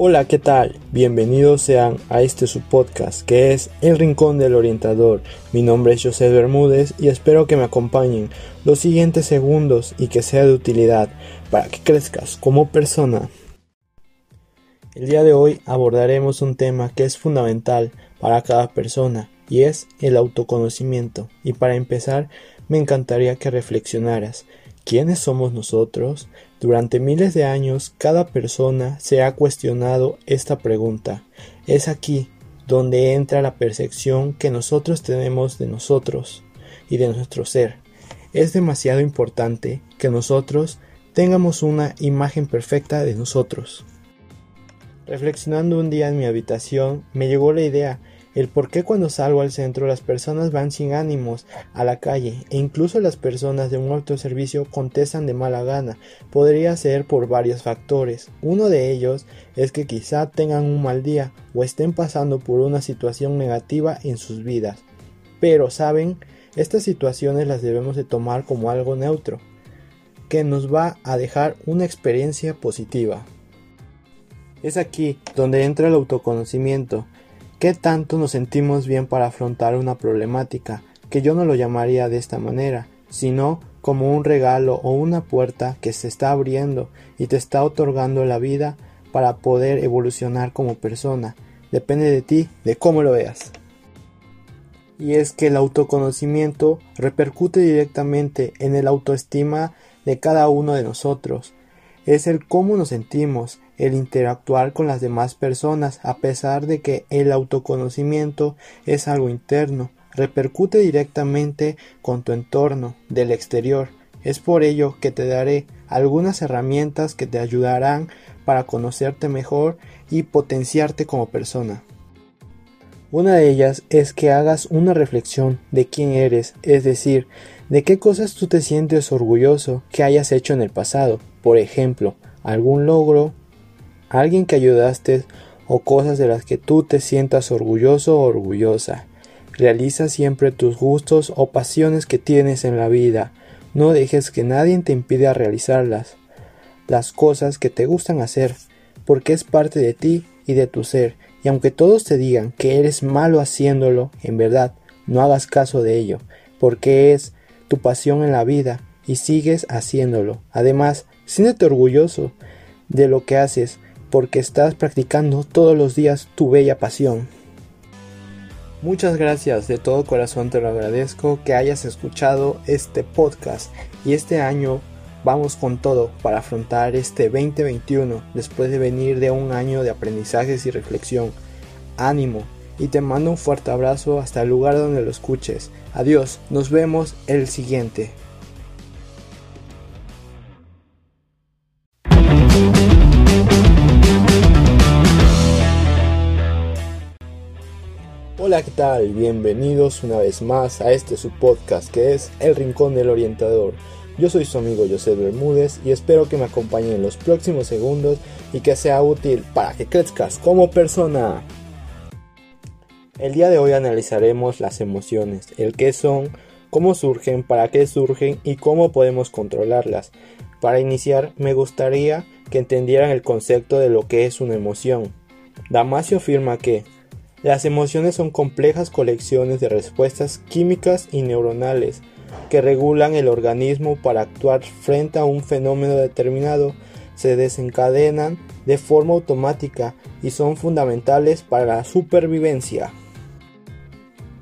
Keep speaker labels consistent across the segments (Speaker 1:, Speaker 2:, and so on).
Speaker 1: Hola, ¿qué tal? Bienvenidos sean a este su podcast que es El Rincón del Orientador. Mi nombre es José Bermúdez y espero que me acompañen los siguientes segundos y que sea de utilidad para que crezcas como persona. El día de hoy abordaremos un tema que es fundamental para cada persona y es el autoconocimiento. Y para empezar, me encantaría que reflexionaras. ¿Quiénes somos nosotros? Durante miles de años cada persona se ha cuestionado esta pregunta. Es aquí donde entra la percepción que nosotros tenemos de nosotros y de nuestro ser. Es demasiado importante que nosotros tengamos una imagen perfecta de nosotros. Reflexionando un día en mi habitación, me llegó la idea el por qué cuando salgo al centro las personas van sin ánimos a la calle e incluso las personas de un autoservicio contestan de mala gana. Podría ser por varios factores. Uno de ellos es que quizá tengan un mal día o estén pasando por una situación negativa en sus vidas. Pero, ¿saben? Estas situaciones las debemos de tomar como algo neutro, que nos va a dejar una experiencia positiva. Es aquí donde entra el autoconocimiento, ¿Qué tanto nos sentimos bien para afrontar una problemática? Que yo no lo llamaría de esta manera, sino como un regalo o una puerta que se está abriendo y te está otorgando la vida para poder evolucionar como persona. Depende de ti, de cómo lo veas. Y es que el autoconocimiento repercute directamente en el autoestima de cada uno de nosotros. Es el cómo nos sentimos, el interactuar con las demás personas, a pesar de que el autoconocimiento es algo interno, repercute directamente con tu entorno del exterior. Es por ello que te daré algunas herramientas que te ayudarán para conocerte mejor y potenciarte como persona. Una de ellas es que hagas una reflexión de quién eres, es decir, de qué cosas tú te sientes orgulloso que hayas hecho en el pasado, por ejemplo, algún logro, alguien que ayudaste o cosas de las que tú te sientas orgulloso o orgullosa. Realiza siempre tus gustos o pasiones que tienes en la vida. No dejes que nadie te impida realizarlas. Las cosas que te gustan hacer, porque es parte de ti y de tu ser. Y aunque todos te digan que eres malo haciéndolo, en verdad, no hagas caso de ello, porque es tu pasión en la vida y sigues haciéndolo. Además, siéntete orgulloso de lo que haces, porque estás practicando todos los días tu bella pasión. Muchas gracias, de todo corazón te lo agradezco que hayas escuchado este podcast y este año vamos con todo para afrontar este 2021 después de venir de un año de aprendizajes y reflexión. Ánimo y te mando un fuerte abrazo hasta el lugar donde lo escuches. Adiós, nos vemos el siguiente. ¿Qué tal? Bienvenidos una vez más a este su podcast que es El Rincón del Orientador. Yo soy su amigo José Bermúdez y espero que me acompañen en los próximos segundos y que sea útil para que crezcas como persona. El día de hoy analizaremos las emociones, el qué son, cómo surgen, para qué surgen y cómo podemos controlarlas. Para iniciar, me gustaría que entendieran el concepto de lo que es una emoción. Damasio afirma que las emociones son complejas colecciones de respuestas químicas y neuronales que regulan el organismo para actuar frente a un fenómeno determinado, se desencadenan de forma automática y son fundamentales para la supervivencia.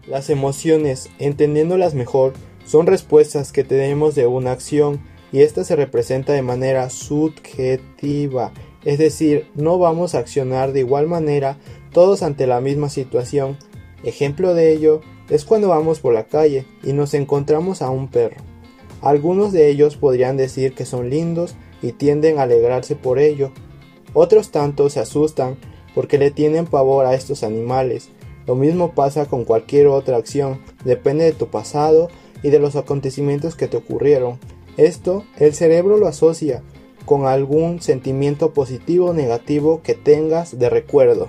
Speaker 1: Las emociones, entendiéndolas mejor, son respuestas que tenemos de una acción y esta se representa de manera subjetiva, es decir, no vamos a accionar de igual manera todos ante la misma situación. Ejemplo de ello es cuando vamos por la calle y nos encontramos a un perro. Algunos de ellos podrían decir que son lindos y tienden a alegrarse por ello. Otros tantos se asustan porque le tienen pavor a estos animales. Lo mismo pasa con cualquier otra acción, depende de tu pasado y de los acontecimientos que te ocurrieron. Esto el cerebro lo asocia con algún sentimiento positivo o negativo que tengas de recuerdo.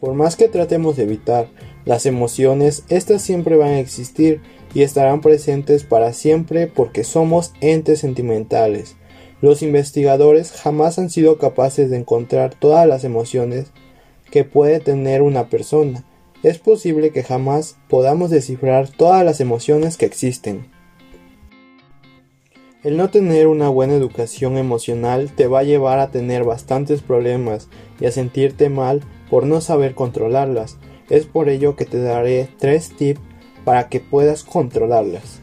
Speaker 1: Por más que tratemos de evitar las emociones, estas siempre van a existir y estarán presentes para siempre porque somos entes sentimentales. Los investigadores jamás han sido capaces de encontrar todas las emociones que puede tener una persona. Es posible que jamás podamos descifrar todas las emociones que existen. El no tener una buena educación emocional te va a llevar a tener bastantes problemas y a sentirte mal por no saber controlarlas. Es por ello que te daré tres tips para que puedas controlarlas.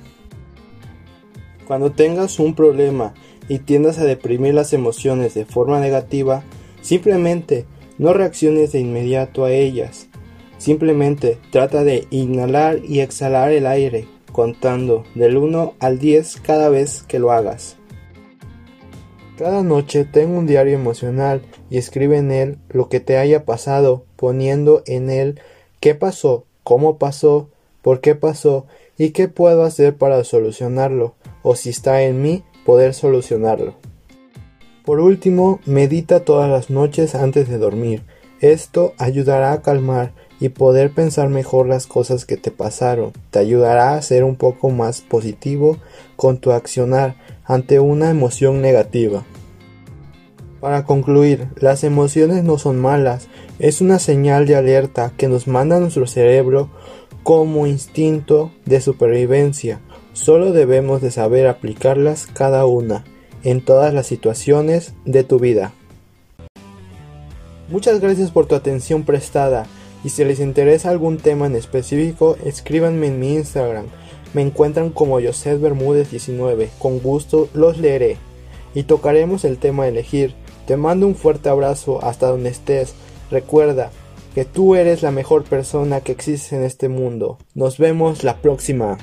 Speaker 1: Cuando tengas un problema y tiendas a deprimir las emociones de forma negativa, simplemente no reacciones de inmediato a ellas. Simplemente trata de inhalar y exhalar el aire contando del 1 al 10 cada vez que lo hagas. Cada noche ten un diario emocional y escribe en él lo que te haya pasado, poniendo en él qué pasó, cómo pasó, por qué pasó y qué puedo hacer para solucionarlo, o si está en mí, poder solucionarlo. Por último, medita todas las noches antes de dormir. Esto ayudará a calmar y poder pensar mejor las cosas que te pasaron. Te ayudará a ser un poco más positivo con tu accionar ante una emoción negativa. Para concluir, las emociones no son malas, es una señal de alerta que nos manda nuestro cerebro como instinto de supervivencia. Solo debemos de saber aplicarlas cada una en todas las situaciones de tu vida. Muchas gracias por tu atención prestada y si les interesa algún tema en específico, escríbanme en mi Instagram. Me encuentran como José Bermúdez 19. Con gusto los leeré. Y tocaremos el tema a elegir. Te mando un fuerte abrazo hasta donde estés. Recuerda que tú eres la mejor persona que existe en este mundo. Nos vemos la próxima.